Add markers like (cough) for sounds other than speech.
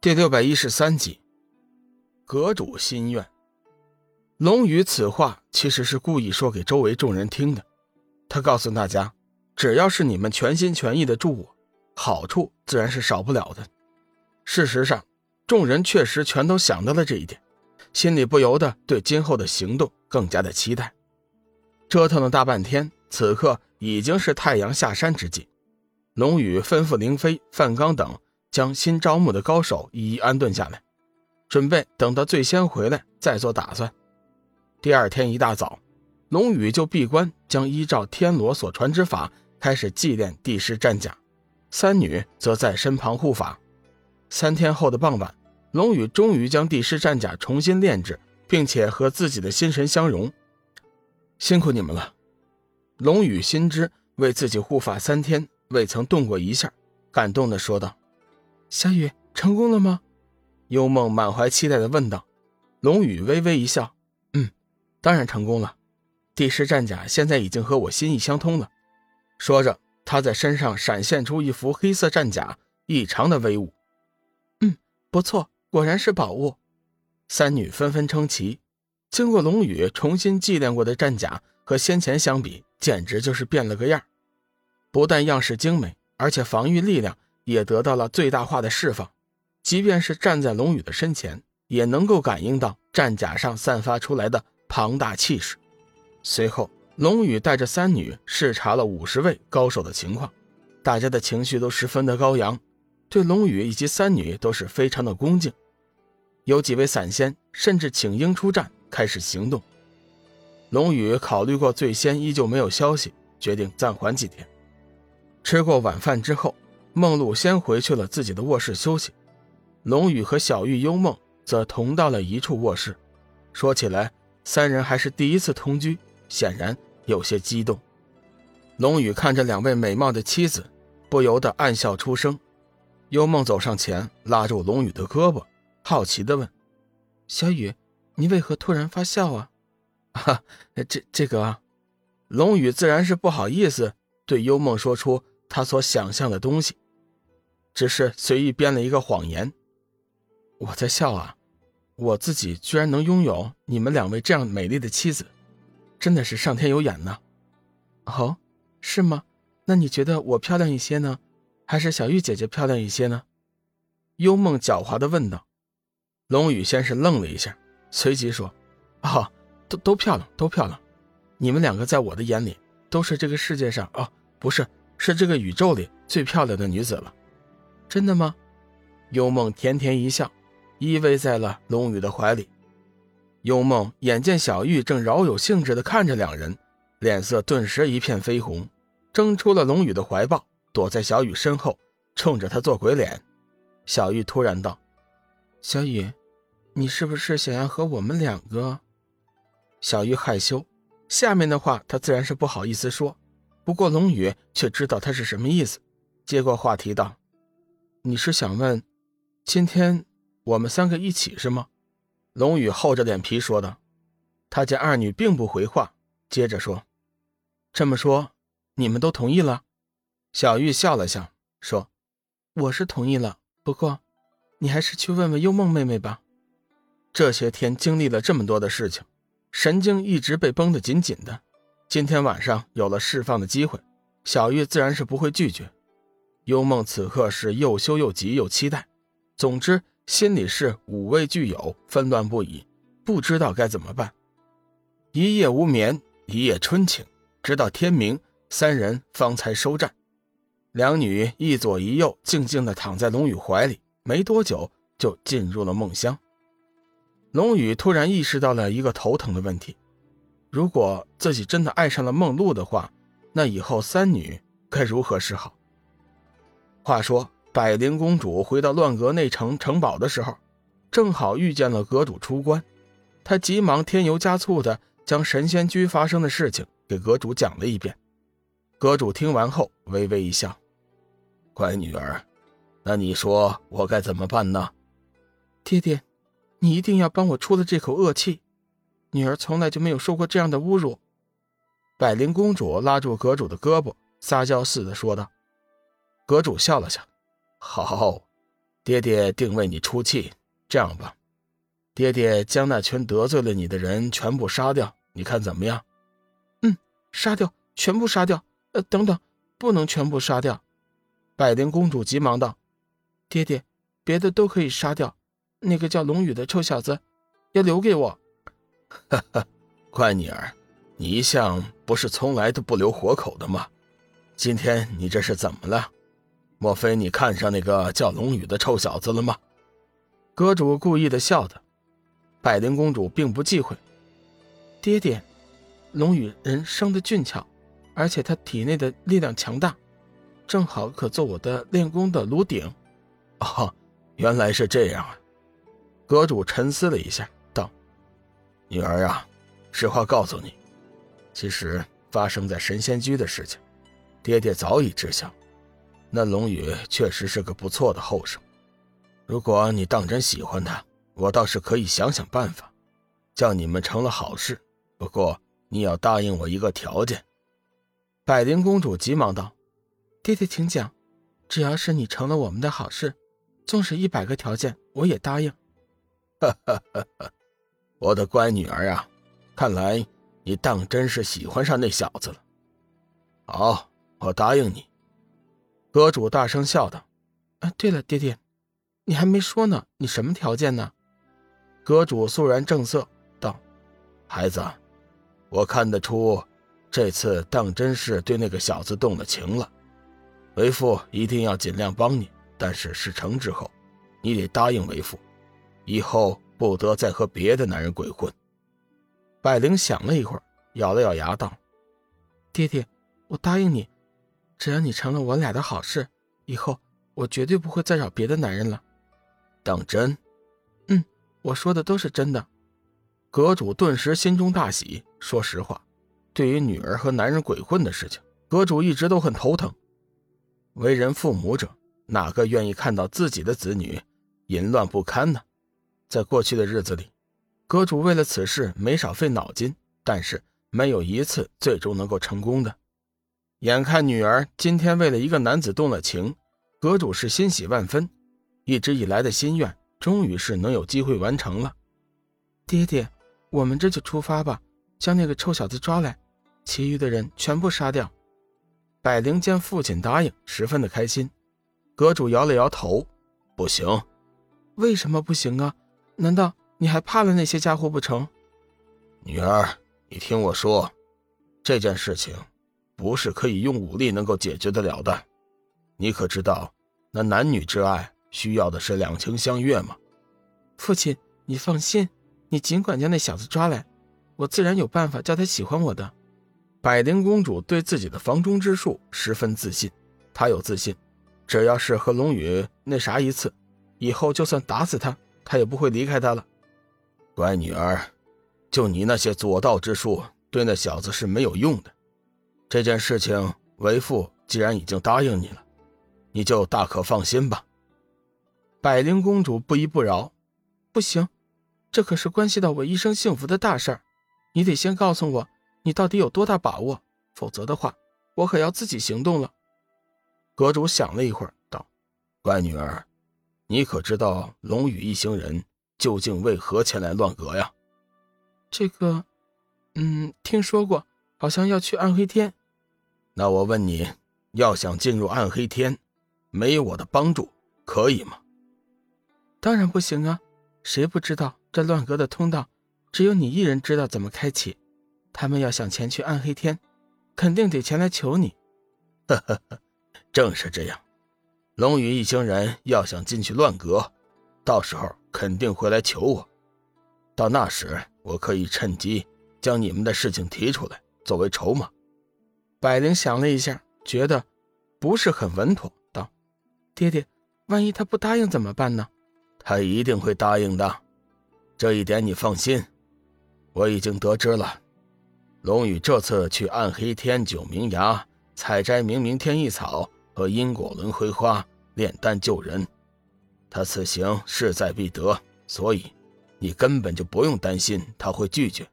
第六百一十三集，阁主心愿。龙宇此话其实是故意说给周围众人听的。他告诉大家，只要是你们全心全意的助我，好处自然是少不了的。事实上，众人确实全都想到了这一点，心里不由得对今后的行动更加的期待。折腾了大半天，此刻已经是太阳下山之际。龙宇吩咐凌飞、范刚等。将新招募的高手一一安顿下来，准备等到最先回来再做打算。第二天一大早，龙宇就闭关，将依照天罗所传之法开始祭炼帝师战甲，三女则在身旁护法。三天后的傍晚，龙宇终于将帝师战甲重新炼制，并且和自己的心神相融。辛苦你们了，龙宇心知为自己护法三天未曾动过一下，感动的说道。小雨成功了吗？幽梦满怀期待的问道。龙宇微微一笑：“嗯，当然成功了。帝师战甲现在已经和我心意相通了。”说着，他在身上闪现出一副黑色战甲，异常的威武。嗯，不错，果然是宝物。三女纷纷称奇。经过龙宇重新祭炼过的战甲，和先前相比，简直就是变了个样。不但样式精美，而且防御力量。也得到了最大化的释放，即便是站在龙宇的身前，也能够感应到战甲上散发出来的庞大气势。随后，龙宇带着三女视察了五十位高手的情况，大家的情绪都十分的高扬，对龙宇以及三女都是非常的恭敬。有几位散仙甚至请缨出战，开始行动。龙宇考虑过，最先依旧没有消息，决定暂缓几天。吃过晚饭之后。梦露先回去了自己的卧室休息，龙宇和小玉、幽梦则同到了一处卧室。说起来，三人还是第一次同居，显然有些激动。龙宇看着两位美貌的妻子，不由得暗笑出声。幽梦走上前，拉住龙宇的胳膊，好奇地问：“小雨，你为何突然发笑啊？”“ (laughs) 哈，这这个……”龙宇自然是不好意思对幽梦说出他所想象的东西。只是随意编了一个谎言，我在笑啊！我自己居然能拥有你们两位这样美丽的妻子，真的是上天有眼呢。哦，是吗？那你觉得我漂亮一些呢，还是小玉姐姐漂亮一些呢？幽梦狡猾的问道。龙宇先是愣了一下，随即说：“哦，都都漂亮，都漂亮。你们两个在我的眼里都是这个世界上哦，不是，是这个宇宙里最漂亮的女子了。”真的吗？幽梦甜甜一笑，依偎在了龙宇的怀里。幽梦眼见小玉正饶有兴致地看着两人，脸色顿时一片绯红，挣出了龙宇的怀抱，躲在小雨身后，冲着他做鬼脸。小玉突然道：“小雨，你是不是想要和我们两个？”小玉害羞，下面的话她自然是不好意思说，不过龙宇却知道他是什么意思，接过话题道。你是想问，今天我们三个一起是吗？龙宇厚着脸皮说道。他见二女并不回话，接着说：“这么说，你们都同意了？”小玉笑了笑，说：“我是同意了，不过，你还是去问问幽梦妹妹吧。这些天经历了这么多的事情，神经一直被绷得紧紧的。今天晚上有了释放的机会，小玉自然是不会拒绝。”幽梦此刻是又羞又急又期待，总之心里是五味俱有，纷乱不已，不知道该怎么办。一夜无眠，一夜春情，直到天明，三人方才收战。两女一左一右，静静地躺在龙宇怀里，没多久就进入了梦乡。龙宇突然意识到了一个头疼的问题：如果自己真的爱上了梦露的话，那以后三女该如何是好？话说，百灵公主回到乱阁内城城堡的时候，正好遇见了阁主出关。她急忙添油加醋的将神仙居发生的事情给阁主讲了一遍。阁主听完后微微一笑：“乖女儿，那你说我该怎么办呢？”爹爹，你一定要帮我出了这口恶气。女儿从来就没有受过这样的侮辱。百灵公主拉住阁主的胳膊，撒娇似的说道。阁主笑了笑：“好，爹爹定为你出气。这样吧，爹爹将那群得罪了你的人全部杀掉，你看怎么样？嗯，杀掉，全部杀掉。呃，等等，不能全部杀掉。百灵公主急忙道：“爹爹，别的都可以杀掉，那个叫龙宇的臭小子，要留给我。”哈哈，乖女儿，你一向不是从来都不留活口的吗？今天你这是怎么了？莫非你看上那个叫龙宇的臭小子了吗？阁主故意的笑的，百灵公主并不忌讳。爹爹，龙宇人生的俊俏，而且他体内的力量强大，正好可做我的练功的炉鼎。哦，原来是这样啊！阁主沉思了一下，道：“女儿啊，实话告诉你，其实发生在神仙居的事情，爹爹早已知晓。那龙宇确实是个不错的后生。”如果你当真喜欢他，我倒是可以想想办法，叫你们成了好事。不过你要答应我一个条件。百灵公主急忙道：“爹爹，请讲，只要是你成了我们的好事，纵使一百个条件，我也答应。”哈哈哈哈我的乖女儿啊，看来你当真是喜欢上那小子了。好，我答应你。阁主大声笑道：“啊，对了，爹爹。”你还没说呢，你什么条件呢？阁主肃然正色道：“孩子，我看得出，这次当真是对那个小子动了情了。为父一定要尽量帮你，但是事成之后，你得答应为父，以后不得再和别的男人鬼混。”百灵想了一会儿，咬了咬牙道：“爹爹，我答应你，只要你成了我俩的好事，以后我绝对不会再找别的男人了。”当真？嗯，我说的都是真的。阁主顿时心中大喜。说实话，对于女儿和男人鬼混的事情，阁主一直都很头疼。为人父母者，哪个愿意看到自己的子女淫乱不堪呢？在过去的日子里，阁主为了此事没少费脑筋，但是没有一次最终能够成功的。眼看女儿今天为了一个男子动了情，阁主是欣喜万分。一直以来的心愿，终于是能有机会完成了。爹爹，我们这就出发吧，将那个臭小子抓来，其余的人全部杀掉。百灵见父亲答应，十分的开心。阁主摇了摇头：“不行，为什么不行啊？难道你还怕了那些家伙不成？”女儿，你听我说，这件事情不是可以用武力能够解决得了的。你可知道，那男女之爱？需要的是两情相悦吗？父亲，你放心，你尽管将那小子抓来，我自然有办法叫他喜欢我的。百灵公主对自己的房中之术十分自信，她有自信，只要是和龙宇那啥一次，以后就算打死他，他也不会离开他了。乖女儿，就你那些左道之术，对那小子是没有用的。这件事情，为父既然已经答应你了，你就大可放心吧。百灵公主不依不饶，不行，这可是关系到我一生幸福的大事儿，你得先告诉我你到底有多大把握，否则的话，我可要自己行动了。阁主想了一会儿，道：“乖女儿，你可知道龙宇一行人究竟为何前来乱阁呀？”这个，嗯，听说过，好像要去暗黑天。那我问你，要想进入暗黑天，没有我的帮助，可以吗？当然不行啊！谁不知道这乱阁的通道，只有你一人知道怎么开启。他们要想前去暗黑天，肯定得前来求你。呵呵呵，正是这样。龙宇一行人要想进去乱阁，到时候肯定会来求我。到那时，我可以趁机将你们的事情提出来，作为筹码。百灵想了一下，觉得不是很稳妥，道：“爹爹，万一他不答应怎么办呢？”他一定会答应的，这一点你放心。我已经得知了，龙宇这次去暗黑天九冥崖采摘冥冥天意草和因果轮回花炼丹救人，他此行势在必得，所以你根本就不用担心他会拒绝。